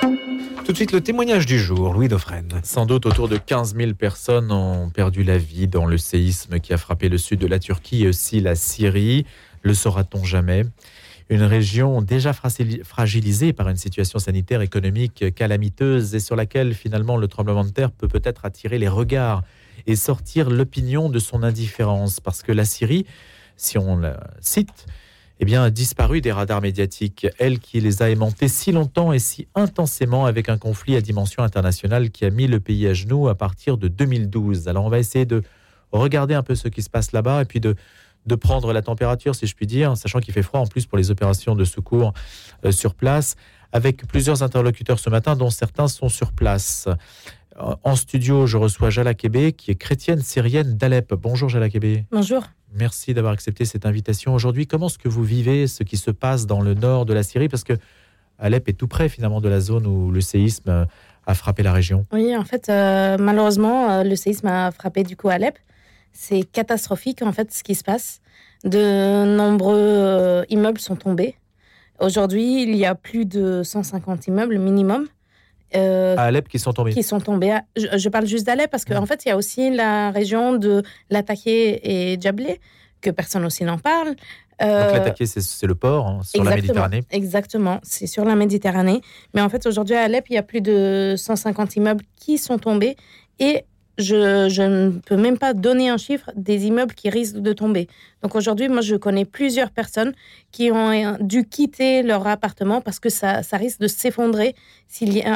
Tout de suite, le témoignage du jour, Louis Dauphren. Sans doute autour de 15 000 personnes ont perdu la vie dans le séisme qui a frappé le sud de la Turquie et aussi la Syrie. Le saura-t-on jamais? Une région déjà fragilisée par une situation sanitaire économique calamiteuse et sur laquelle finalement le tremblement de terre peut peut-être attirer les regards et sortir l'opinion de son indifférence. Parce que la Syrie, si on la cite, eh bien, a disparu des radars médiatiques. Elle qui les a aimantés si longtemps et si intensément avec un conflit à dimension internationale qui a mis le pays à genoux à partir de 2012. Alors, on va essayer de regarder un peu ce qui se passe là-bas et puis de, de prendre la température, si je puis dire, sachant qu'il fait froid en plus pour les opérations de secours euh, sur place, avec plusieurs interlocuteurs ce matin, dont certains sont sur place. En studio, je reçois Jala Kébé, qui est chrétienne syrienne d'Alep. Bonjour Jala Kébé. Bonjour. Merci d'avoir accepté cette invitation aujourd'hui. Comment est-ce que vous vivez ce qui se passe dans le nord de la Syrie? Parce que Alep est tout près finalement de la zone où le séisme a frappé la région. Oui, en fait, euh, malheureusement, euh, le séisme a frappé du coup Alep. C'est catastrophique en fait ce qui se passe. De nombreux euh, immeubles sont tombés. Aujourd'hui, il y a plus de 150 immeubles minimum. Euh, à Alep qui sont tombés. Qui sont tombés. je, parle juste d'Alep parce qu'en en fait, il y a aussi la région de Lataké et Djablé, que personne aussi n'en parle. Euh, Donc Lataké, c'est le port hein, sur la Méditerranée. Exactement, c'est sur la Méditerranée. Mais en fait, aujourd'hui à Alep, il y a plus de 150 immeubles qui sont tombés et je, ne peux même pas donner un chiffre des immeubles qui risquent de tomber. Donc aujourd'hui, moi, je connais plusieurs personnes qui ont dû quitter leur appartement parce que ça, risque de s'effondrer.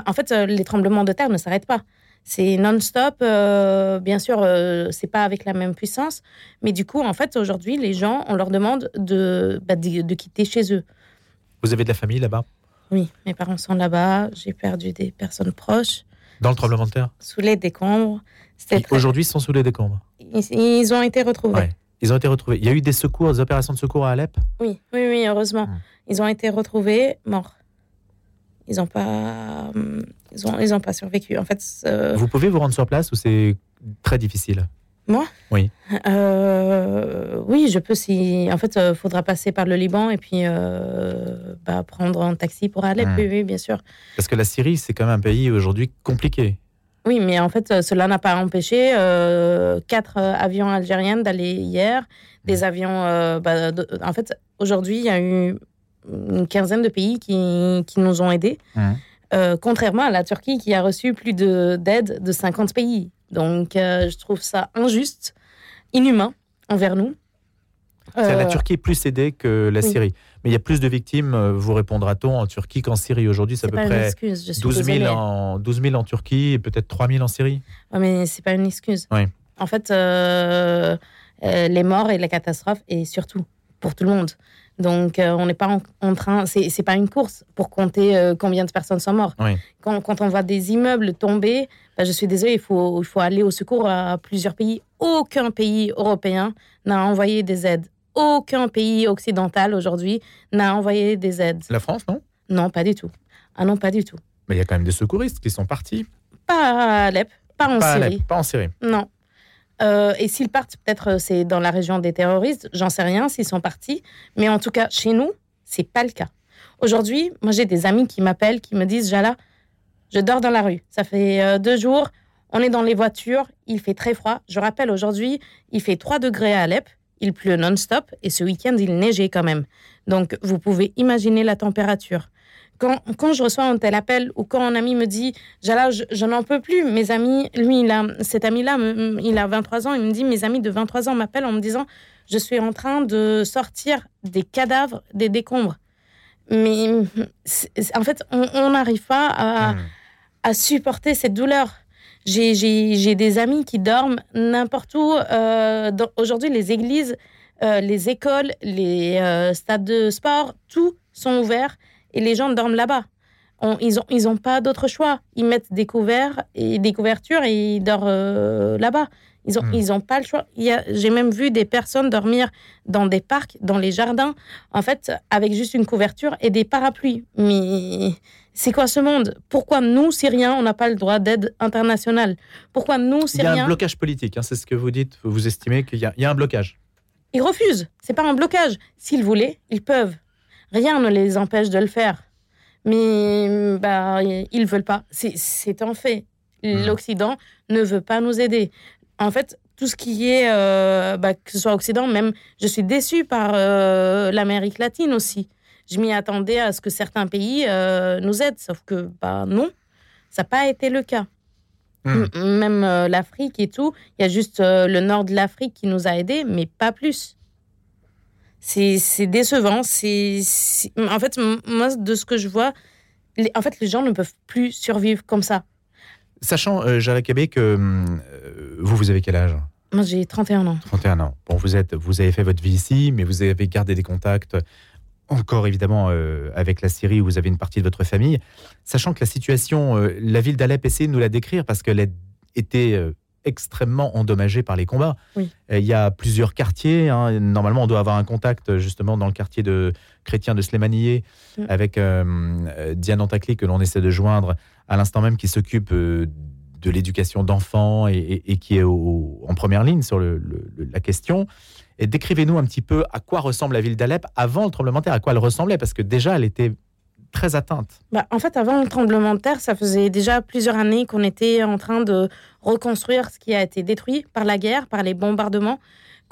En fait, euh, les tremblements de terre ne s'arrêtent pas. C'est non-stop. Euh, bien sûr, euh, c'est pas avec la même puissance, mais du coup, en fait, aujourd'hui, les gens, on leur demande de, bah, de quitter chez eux. Vous avez de la famille là-bas? Oui, mes parents sont là-bas. J'ai perdu des personnes proches. Dans le tremblement de terre Sous les décombres. Aujourd'hui, ils sont sous les décombres. Ils, ont été retrouvés. Ils ont été retrouvés. Il y a eu des secours, des opérations de secours à Alep Oui, oui, oui, heureusement. Hmm. Ils ont été retrouvés morts. Ils n'ont pas, ils ont, ils ont pas survécu. En fait, vous pouvez vous rendre sur place ou c'est très difficile Moi Oui. Euh, oui, je peux. Si, en fait, il euh, faudra passer par le Liban et puis euh, bah, prendre un taxi pour Alep. Hmm. oui, bien sûr. Parce que la Syrie, c'est quand même un pays aujourd'hui compliqué. Oui, mais en fait, cela n'a pas empêché euh, quatre avions algériens d'aller hier. Des mmh. avions. Bah, en fait, aujourd'hui, il y a eu une quinzaine de pays qui, qui nous ont aidés, mmh. contrairement à la Turquie qui a reçu plus d'aide de, 50 pays. Donc, je trouve ça injuste, inhumain envers nous. la Turquie est plus aidée que la Syrie. Mais il y a plus de victimes, euh, vous répondra-t-on, en Turquie qu'en Syrie. Aujourd'hui, c'est à peu près 12 000, en, 12 000 en Turquie et peut-être 3 000 en Syrie. Oui, mais ce n'est pas une excuse. Oui. En fait, euh, euh, les morts et les catastrophes, et surtout pour tout le monde. Donc, on n'est pas en, train, c'est, pas une course pour compter combien de personnes sont mortes. Oui. Quand, quand, on voit des immeubles tomber, bah, je suis désolée, il faut, il faut aller au secours à plusieurs pays. Aucun pays européen n'a envoyé des aides aucun pays occidental aujourd'hui n'a envoyé des aides. La France, non? Non, pas du tout. Ah non, pas du tout. Mais il y a quand même des secouristes qui sont partis. Pas à Alep, pas en Syrie. pas en Syrie. Non. Euh, et s'ils partent, peut-être euh, c'est dans la région des terroristes, j'en sais rien s'ils sont partis. Mais en tout cas, chez nous, c'est pas le cas. Aujourd'hui, moi j'ai des amis qui m'appellent, qui me disent Jala, je dors dans la rue. Ça fait euh, deux jours, on est dans les voitures, il fait très froid. Je rappelle, aujourd'hui, il fait 3 degrés à Alep il pleut non-stop et ce week-end, il neigeait quand même. Donc, vous pouvez imaginer la température. Quand, quand, je reçois un tel appel ou quand un ami me dit Jala, je, n'en peux plus, mes amis, lui, il a, cet ami-là, il a 23 ans, il me dit Mes amis de 23 ans m'appellent en me disant Je suis en train de sortir des cadavres, des décombres. Mais en fait, on n'arrive pas à, hmm. à supporter cette douleur. J'ai des amis qui dorment n'importe où. Euh, aujourd'hui, les églises, euh, les écoles, les euh, stades de sport, tout sont ouverts et les gens dorment là-bas. ils n'ont ils ont pas d'autre choix. Ils mettent des couverts et des couvertures et ils dorment là-bas. Ils n'ont hmm. ils ont pas le choix. J'ai même vu des personnes dormir dans des parcs, dans les jardins, en fait, avec juste une couverture et des parapluies. Mais c'est quoi ce monde? Pourquoi nous, Syriens, on n'a pas le droit d'aide internationale? Pourquoi nous, Syriens... Il y a un blocage politique, hein, c'est ce que vous dites. Vous estimez qu'il y, a un blocage Ils refusent. C'est pas un blocage. S'ils voulaient, ils peuvent. Rien ne les empêche de le faire. Mais bah, ils ne veulent pas. C'est- un fait. Mhm. L'Occident ne veut pas nous aider. En fait, tout ce qui est, euh, bah, que ce soit Occident, même, je suis déçue par euh, l'Amérique latine aussi. Je m'y attendais à ce que certains pays euh, nous aident, sauf que bah, non, ça n'a pas été le cas. Hmm. Même l'Afrique et tout, il y a juste le nord de l'Afrique qui nous a aidés, mais pas plus. C'est décevant. C'est En fait, moi, de ce que je vois, les- en fait, les gens ne peuvent plus survivre comme ça. Sachant, euh, Jala Kabé, que euh, vous, vous avez quel âge? Moi, j'ai 31 ans. 31 ans. Bon, vous, êtes, vous avez fait votre vie ici, mais vous avez gardé des contacts encore évidemment euh, avec la Syrie où vous avez une partie de votre famille. Sachant que la situation, euh, la ville d'Alep, essayez de nous la décrire parce qu'elle euh, extrêmement endommagée par les combats. Oui. Euh, Il y a plusieurs quartiers. hein. Normalement, on doit avoir un contact justement dans le quartier de chrétien de Slémanié Mm. avec euh, euh, Diane Antakli que l'on essaie de joindre à l'instant même qui s'occupe euh, de l'éducation d'enfants et, et- et qui est au- en première ligne sur le- le- le- la question. Et décrivez-nous un petit peu à quoi ressemble la ville d'Alep avant le tremblement de terre, à quoi elle ressemblait, parce que déjà elle était très. Bah, en fait, avant le tremblement de terre, ça faisait déjà plusieurs années qu'on était en train de reconstruire ce qui a été détruit par la guerre, par les bombardements,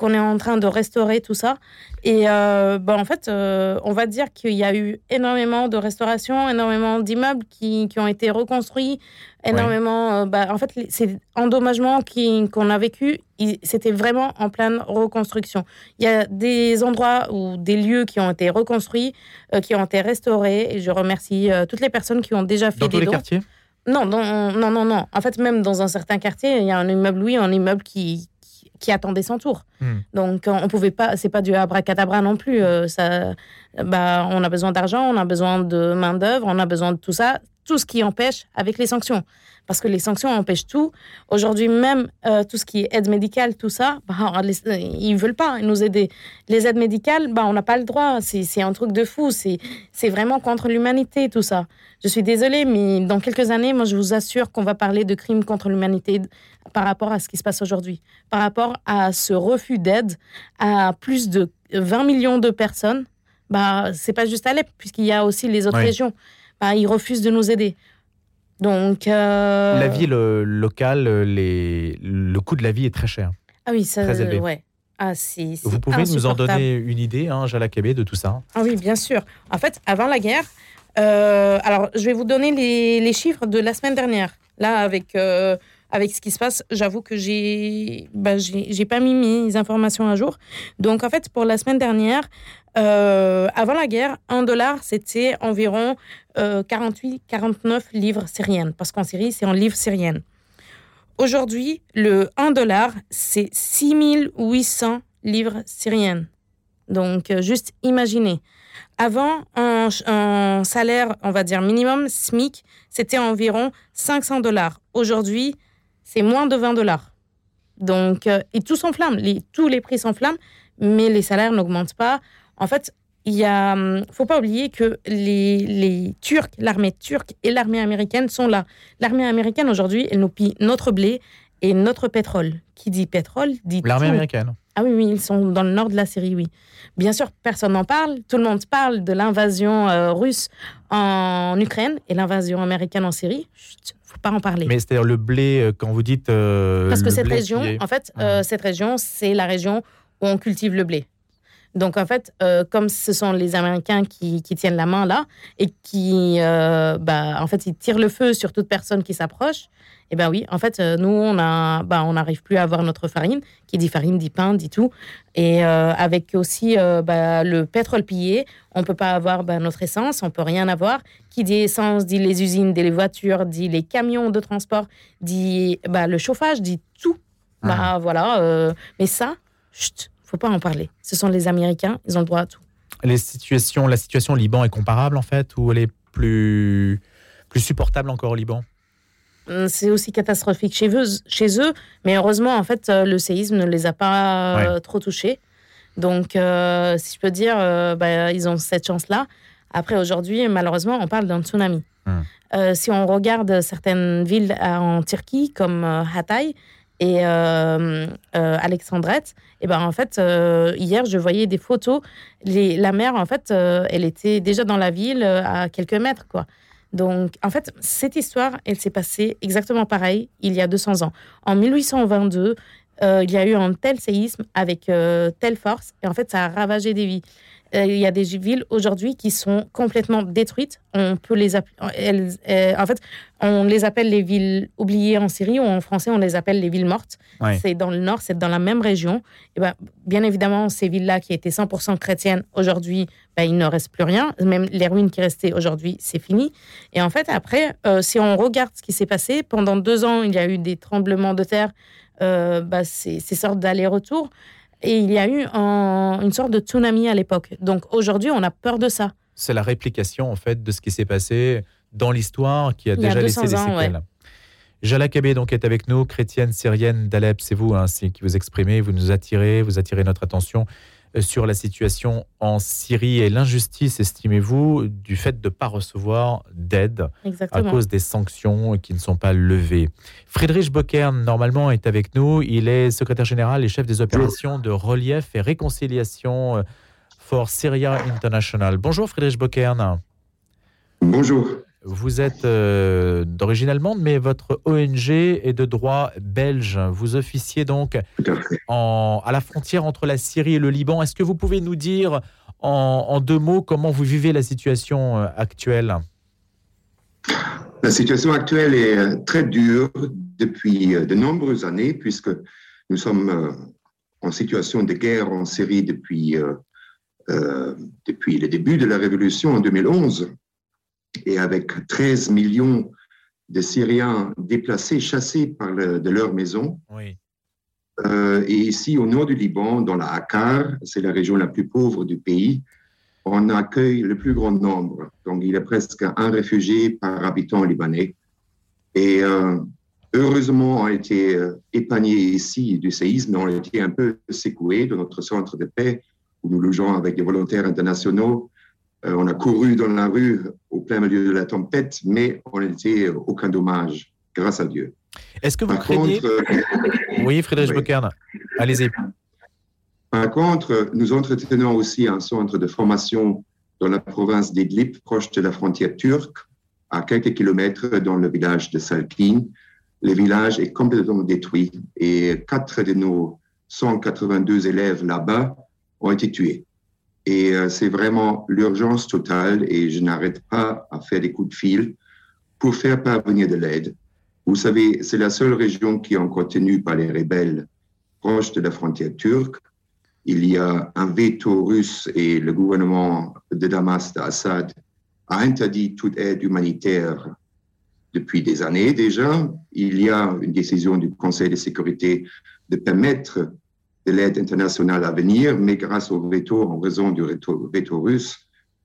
qu'on est en train de restaurer tout ça. Et euh, bah, en fait, euh, on va dire qu'il y a eu énormément de restaurations, énormément d'immeubles qui, qui ont été reconstruits, énormément. euh, bah, en fait, ces endommagements qui- qu'on a vécu, c'était vraiment en pleine reconstruction. Il y a des endroits ou des lieux qui ont été reconstruits, euh, qui ont été restaurés. Et je remercie toutes les personnes qui ont déjà fait Dans des tous les dons. quartiers? Non, non, non, non, non. En fait, même dans un certain quartier, il y a un immeuble, oui, un immeuble qui, qui, attendait son tour. Hmm. Donc, on pouvait pas, c'est pas du abracadabra non plus. euh, ça, bah, on a besoin d'argent, on a besoin de main-d'œuvre, on a besoin de tout ça, tout ce qui empêche avec les sanctions. Parce que les sanctions empêchent tout. Aujourd'hui, même euh, tout ce qui est aide médicale, tout ça, bah, les- ils veulent pas nous aider. Les aides médicales, bah, on n'a pas le droit. C'est un truc de fou. C'est vraiment contre l'humanité, tout ça. Je suis désolée, mais dans quelques années, moi, je vous assure qu'on va parler de crimes contre l'humanité par rapport à ce qui se passe aujourd'hui, par rapport à ce refus d'aide à plus de 20 millions de personnes. Bah, c'est pas juste Alep, puisqu'il y a aussi les autres régions. Bah, ils refusent de nous aider. Donc. euh, La ville locale, les... le coût de la vie est très cher. Ah oui, ça. très élevé. Ouais. Ah, c'est. Vous pouvez nous en donner une idée, hein, Jala Kébé, de tout ça? Ah oui, bien sûr. En fait, avant la guerre, euh, alors je vais vous donner les, les chiffres de la semaine dernière. Là, avec, euh, avec ce qui se passe, j'avoue que j'ai bah, j'ai pas mis mes informations à jour. Donc, en fait, pour la semaine dernière, euh, avant la guerre, un dollar, c'était environ 48-49 livres syriennes. Parce qu'en Syrie, c'est en livres syriennes. Aujourd'hui, le 1 dollar, c'est 6800 livres syriennes. Donc, euh, juste imaginez. Avant, un salaire, on va dire minimum, SMIC, c'était environ 500 dollars. Aujourd'hui, c'est moins de 20 dollars. Donc, euh, et tout s'enflamme. Tous les prix s'enflamment, mais les salaires n'augmentent pas. En fait, il y a, hum, faut pas oublier que les, les Turcs, l'armée turque et l'armée américaine sont là. L'armée américaine, aujourd'hui, elle nous pille notre blé et notre pétrole. Qui dit pétrole, dit L'armée américaine. Ah oui, oui, ils sont dans le nord de la Syrie, oui. Bien sûr, personne n'en parle. Tout le monde parle de l'invasion euh, russe en Ukraine et l'invasion américaine en Syrie. Chut, faut pas en parler. Mais c'est-à-dire le blé, euh, quand vous dites. euh, Parce que cette région, est- en fait, euh, cette région, c'est la région où on cultive le blé. Donc, en fait, euh, comme ce sont les Américains qui, qui tiennent la main là et qui, euh, bah, en fait, ils tirent le feu sur toute personne qui s'approche, eh ben oui, en fait, euh, nous, on a, bah, on n'arrive plus à avoir notre farine. Qui dit farine dit pain, dit tout. Et euh, avec aussi bah, le pétrole pillé, on peut pas avoir bah, notre essence, on peut rien avoir. Qui dit essence dit les usines, dit les voitures, dit les camions de transport, dit bah, le chauffage, dit tout. Bah voilà. euh, mais ça, chut, faut pas en parler. Ce sont les Américains, ils ont le droit à tout. Les situations, la situation au Liban est comparable en fait, ou elle est plus, plus supportable encore au Liban? Hum, C'est aussi catastrophique chez eux, chez eux, mais heureusement, en fait, euh, le séisme ne les a pas euh, trop touchés. Donc, euh, si je peux dire, euh, bah, ils ont cette chance-là. Après, aujourd'hui, malheureusement, on parle d'un tsunami. Euh, si on regarde certaines villes en Turquie, comme Hatay, et Alexandrette. Et ben en fait, hier, je voyais des photos. La mer, en fait, elle était déjà dans la ville à quelques mètres, quoi. Donc, en fait, cette histoire, elle s'est passée exactement pareil il y a 200 ans. En 1822, il y a eu un tel séisme avec telle force, et en fait, ça a ravagé des vies. Euh, il y a des villes aujourd'hui qui sont complètement détruites. On peut les elles, euh, en fait, on les appelle les villes oubliées en Syrie ou en français, on les appelle les villes mortes. C'est dans le nord, c'est dans la même région. Et ben, bien évidemment, ces villes-là qui étaient 100% chrétiennes, aujourd'hui, ben, il ne reste plus rien. Même les ruines qui restaient aujourd'hui, c'est fini. Et en fait, après, euh, si on regarde ce qui s'est passé, pendant deux ans, il y a eu des tremblements de terre, ben, ces, ces sortes d'allers-retours. Et il y a eu une sorte de tsunami à l'époque. Donc aujourd'hui, on a peur de ça. C'est la réplication en fait de ce qui s'est passé dans l'histoire qui a déjà laissé des séquelles. Jala Kabé donc est avec nous, chrétienne syrienne d'Alep. C'est vous hein, qui vous exprimez, vous nous attirez, vous attirez notre attention sur la situation en Syrie et l'injustice, estimez-vous, du fait de ne pas recevoir d'aide à cause des sanctions qui ne sont pas levées. Friedrich Bockern, normalement, est avec nous. Il est secrétaire général et chef des opérations de relief et réconciliation euh, for Syria International. Bonjour Friedrich Bockern. Bonjour. Vous êtes euh, d'origine allemande, mais votre ONG est de droit belge. Vous officiez donc à, la frontière entre la Syrie et le Liban. Est-ce que vous pouvez nous dire en, deux mots comment vous vivez la situation euh, actuelle? La situation actuelle est euh, très dure depuis de nombreuses années, puisque nous sommes en situation de guerre en Syrie depuis, depuis le début de la révolution en 2011 et avec 13 millions de Syriens déplacés, chassés par de leur maison. Euh, et ici, au nord du Liban, dans la Akkar, c'est la région la plus pauvre du pays, on accueille le plus grand nombre. Donc, il y a presque un réfugié par habitant libanais. Et euh, heureusement, on a été euh, épargnés ici du séisme, on a été un peu secoués de notre centre de paix, où nous logeons avec des volontaires internationaux euh, on a couru dans la rue plein milieu de la tempête, mais on n'était aucun dommage, grâce à Dieu. Est-ce que vous craignez... Euh, oui, Frédéric oui. allez-y. Par contre, nous entretenons aussi un centre de formation dans la province d'Idlib, proche de la frontière turque, à quelques kilomètres dans le village de Salkin. Le village est complètement détruit et quatre de nos 182 élèves là-bas ont été tués. Et euh, c'est vraiment l'urgence totale et je n'arrête pas à faire des coups de fil pour faire parvenir de l'aide. Vous savez, c'est la seule région qui est encore tenue par les rebelles proches de la frontière turque. Il y a un veto russe et le gouvernement de Damas, d'Assad, a interdit toute aide humanitaire depuis des années déjà. Il y a une décision du Conseil de sécurité de permettre de l'aide internationale à venir, mais grâce au veto, en raison du veto, russe,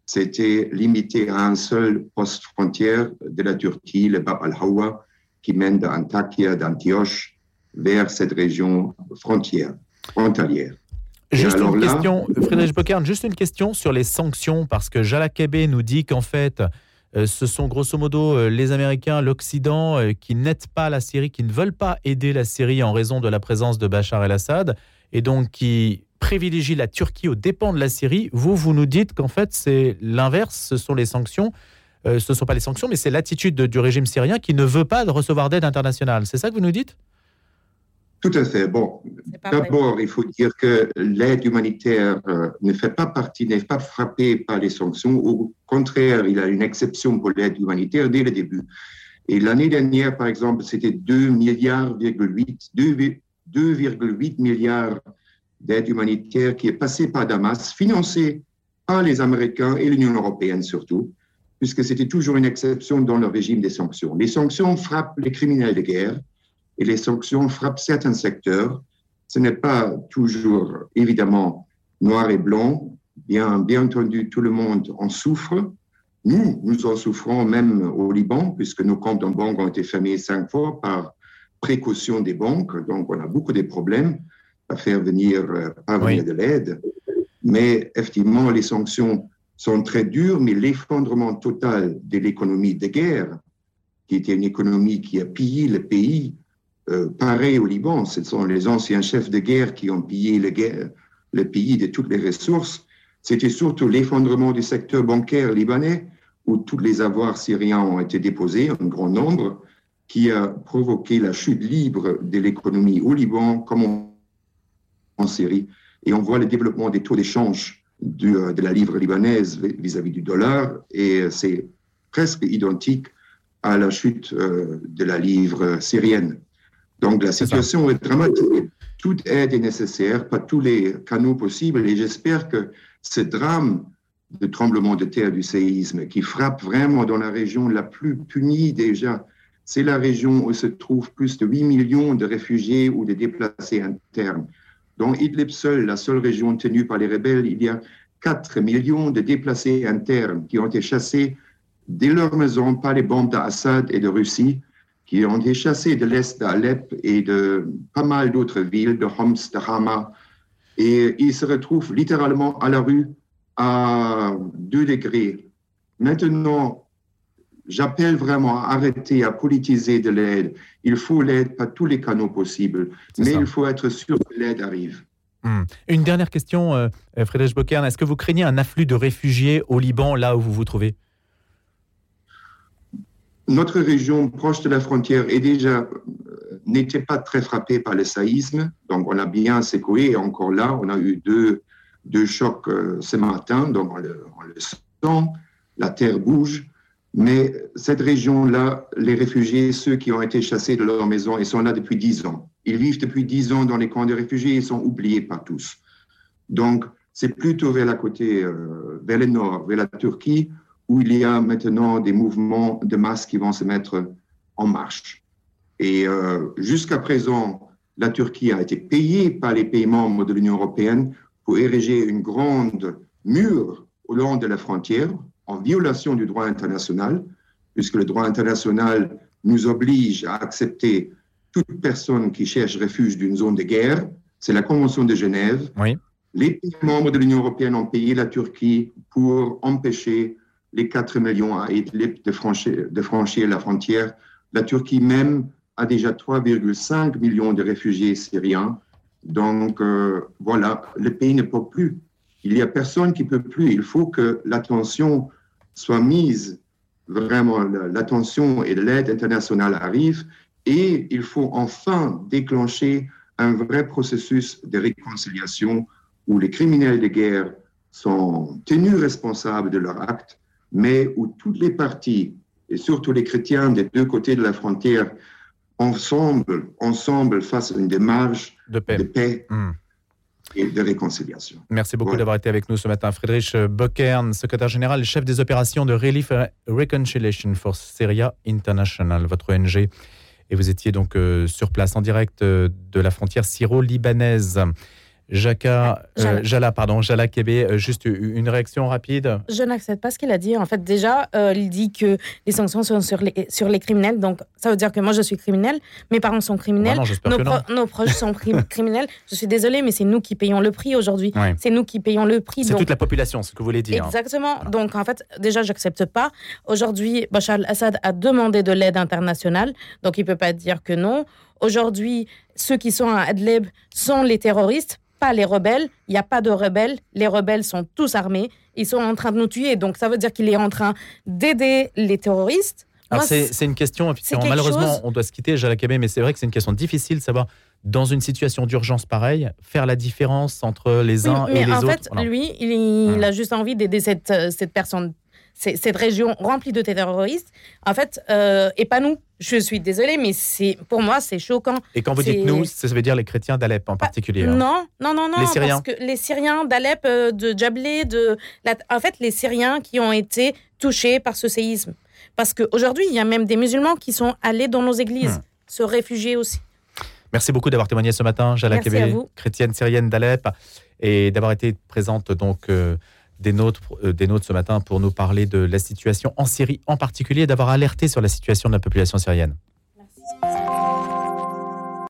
c'était limité à un seul poste frontière de la Turquie, le Bab al-Hawa, qui mène d'Antakya, d'Antioche, vers cette région frontière, frontalière. Juste une question, Frédéric Bocard, juste une question sur les sanctions, parce que Jala Kebe nous dit qu'en fait, euh, ce sont grosso modo euh, les Américains, l'Occident, euh, qui n'aident pas la Syrie, qui ne veulent pas aider la Syrie en raison de la présence de Bachar el-Assad et donc qui privilégie la Turquie aux dépens de la Syrie, vous, vous nous dites qu'en fait, c'est l'inverse, ce sont les sanctions. Euh, ce ne sont pas les sanctions, mais c'est l'attitude du régime syrien qui ne veut pas recevoir d'aide internationale. C'est ça que vous nous dites? Tout à fait. Bon, d'abord, il faut dire que l'aide humanitaire euh, ne fait pas partie, n'est pas frappée par les sanctions. Au contraire, il y a une exception pour l'aide humanitaire dès le début. Et l'année dernière, par exemple, c'était 2 milliards, 2, 2,8 milliards d'aide humanitaire qui est passé par Damas, financé par les Américains et l'Union européenne surtout, puisque c'était toujours une exception dans le régime des sanctions. Les sanctions frappent les criminels de guerre et les sanctions frappent certains secteurs. Ce n'est pas toujours évidemment noir et blanc. Bien, bien entendu, tout le monde en souffre. Nous, nous en souffrons même au Liban, puisque nos comptes en banque ont été fermés cinq fois par précaution des banques. Donc, on a beaucoup de problèmes à faire venir, euh, de l'aide. Mais effectivement, les sanctions sont très dures, mais l'effondrement total de l'économie de guerre, qui était une économie qui a pillé le pays, euh, pareil au Liban. Ce sont les anciens chefs de guerre qui ont pillé le, guerre, le pays de toutes les ressources. C'était surtout l'effondrement du secteur bancaire libanais, où tous les avoirs syriens ont été déposés, en grand nombre, qui a provoqué la chute libre de l'économie au Liban comme en Syrie. Et on voit le développement des taux d'échange euh, de la livre libanaise vis-à-vis du dollar, et c'est presque identique à la chute euh, de la livre syrienne. Donc la situation est, dramatique. Toute aide est nécessaire, pas tous les canaux possibles, et j'espère que ce drame de tremblement de terre du séisme qui frappe vraiment dans la région la plus punie déjà, c'est la région où se trouvent plus de 8 millions de réfugiés ou de déplacés internes. Dans Idlib seul, la seule région tenue par les rebelles, il y a 4 millions de déplacés internes qui ont été chassés dès leur maison par les bombes d'Assad et de Russie, qui ont été chassés de l'est d'Alep et de pas mal d'autres villes, de Homs, de Hama. Et ils se retrouvent littéralement à la rue à 2 degrés. Maintenant, j'appelle vraiment à arrêter à politiser de l'aide. Il faut l'aide par tous les canaux possibles, mais il faut être sûr que l'aide arrive. Hmm. Une dernière question, euh, Frédéric Bocern. Est-ce que vous craignez un afflux de réfugiés au Liban, là où vous vous trouvez? Notre région proche de la frontière est déjà euh, n'était pas très frappée par le saïsme, donc on a bien secoué. Et encore là, on a eu deux, deux chocs euh, ce matin, donc on le, on le sent, la terre bouge. Mais cette région-là, les réfugiés, ceux qui ont été chassés de leur maison, ils sont là depuis dix ans. Ils vivent depuis dix ans dans les camps de réfugiés, ils sont oubliés par tous. Donc, c'est plutôt vers la côté, euh, vers le nord, vers la Turquie, où il y a maintenant des mouvements de masse qui vont se mettre en marche. Et euh, jusqu'à présent, la Turquie a été payée par les pays membres de l'Union européenne pour ériger une grande mur au long de la frontière en violation du droit international, puisque le droit international nous oblige à accepter toute personne qui cherche refuge d'une zone de guerre. C'est la Convention de Genève. Oui. Les pays membres de l'Union européenne ont payé la Turquie pour empêcher les 4 millions à Idlib de franchir, de franchir la frontière. La Turquie même a déjà 3,5 millions de réfugiés syriens. Donc euh, voilà, le pays ne peut plus. Il n'y a personne qui peut plus. Il faut que l'attention soit mise, vraiment l'attention et l'aide internationale arrivent, et il faut enfin déclencher un vrai processus de réconciliation où les criminels de guerre sont tenus responsables de leurs actes, mais où toutes les parties, et surtout les chrétiens des deux côtés de la frontière, ensemble, ensemble fassent une démarche de paix. De paix Hmm. Et de réconciliation. Merci beaucoup d'avoir été avec nous ce matin. Friedrich Bockern, secrétaire général et chef des opérations de Relief and Reconciliation for Syria International, votre ONG. Et vous étiez donc euh, sur place en direct euh, de la frontière syro-libanaise. Jaka, euh, Jala. Pardon, Jala Kébé, euh, juste une réaction rapide. Je n'accepte pas ce qu'il a dit. En fait, déjà, euh, il dit que les sanctions sont sur les, sur les criminels. Donc, ça veut dire que moi, je suis criminel, mes parents sont criminels, j'espère nos, pro- proches sont crim- criminels. Je suis désolée, mais c'est nous qui payons le prix aujourd'hui. C'est nous qui payons le prix. C'est donc- toute la population, ce que vous voulez dire. Exactement. Donc, en fait, déjà, j'accepte pas. Aujourd'hui, Bachar al-Assad a demandé de l'aide internationale, donc il peut pas dire que non. Aujourd'hui, ceux qui sont à Adlib sont les terroristes, pas les rebelles. Il n'y a pas de rebelles. Les rebelles sont tous armés. Ils sont en train de nous tuer. Donc, ça veut dire qu'il est en train d'aider les terroristes. Alors c'est une question, malheureusement, chose- on doit se quitter, Jala Kébé, mais c'est vrai que c'est une question difficile de savoir, dans une situation d'urgence pareille, faire la différence entre les uns mais et les en autres. fait, Voilà. lui, il, il a juste envie d'aider cette, cette personne, cette région remplie de terroristes. En fait, euh, et pas nous. Je suis désolée, mais c'est pour moi, c'est choquant. Et quand vous dites nous, ça veut dire les chrétiens d'Alep en particulier. hein. Non, non, non, non. Les Syriens. Parce que les Syriens d'Alep, euh, de Jablé, de. la- En fait, les Syriens qui ont été touchés par ce séisme. Parce qu'aujourd'hui, il y a même des musulmans qui sont allés dans nos églises, Hmm. se réfugier aussi. Merci beaucoup d'avoir témoigné ce matin, Jala Kébé, chrétienne syrienne d'Alep, et d'avoir été présente donc euh, des nôtres, euh, des nôtres ce matin pour nous parler de la situation en Syrie en particulier, et d'avoir alerté sur la situation de la population syrienne.